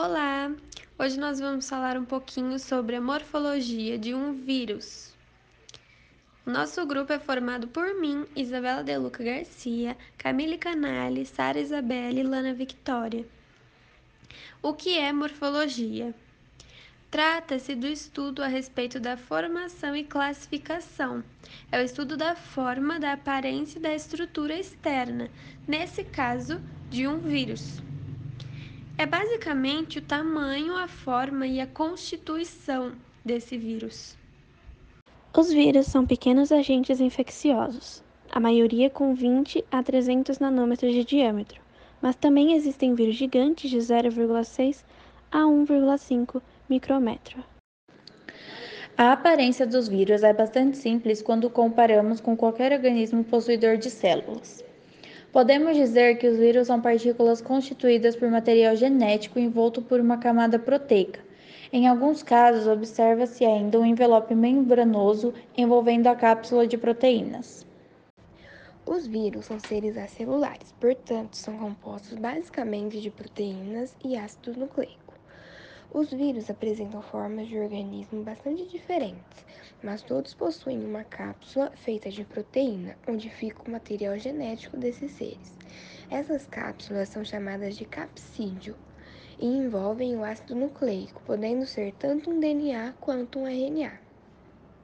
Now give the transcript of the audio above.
Olá! Hoje nós vamos falar um pouquinho sobre a morfologia de um vírus. Nosso grupo é formado por mim, Isabela Deluca Garcia, Camille Canali, Sara Isabelle e Lana Victoria. O que é morfologia? Trata-se do estudo a respeito da formação e classificação. É o estudo da forma, da aparência e da estrutura externa, nesse caso, de um vírus. É basicamente o tamanho, a forma e a constituição desse vírus. Os vírus são pequenos agentes infecciosos, a maioria com 20 a 300 nanômetros de diâmetro, mas também existem vírus gigantes de 0,6 a 1,5 micrômetro. A aparência dos vírus é bastante simples quando comparamos com qualquer organismo possuidor de células. Podemos dizer que os vírus são partículas constituídas por material genético envolto por uma camada proteica. Em alguns casos, observa-se ainda um envelope membranoso envolvendo a cápsula de proteínas. Os vírus são seres acelulares, portanto, são compostos basicamente de proteínas e ácido nucleico. Os vírus apresentam formas de organismo bastante diferentes, mas todos possuem uma cápsula feita de proteína, onde fica o material genético desses seres. Essas cápsulas são chamadas de capsídio e envolvem o ácido nucleico, podendo ser tanto um DNA quanto um RNA.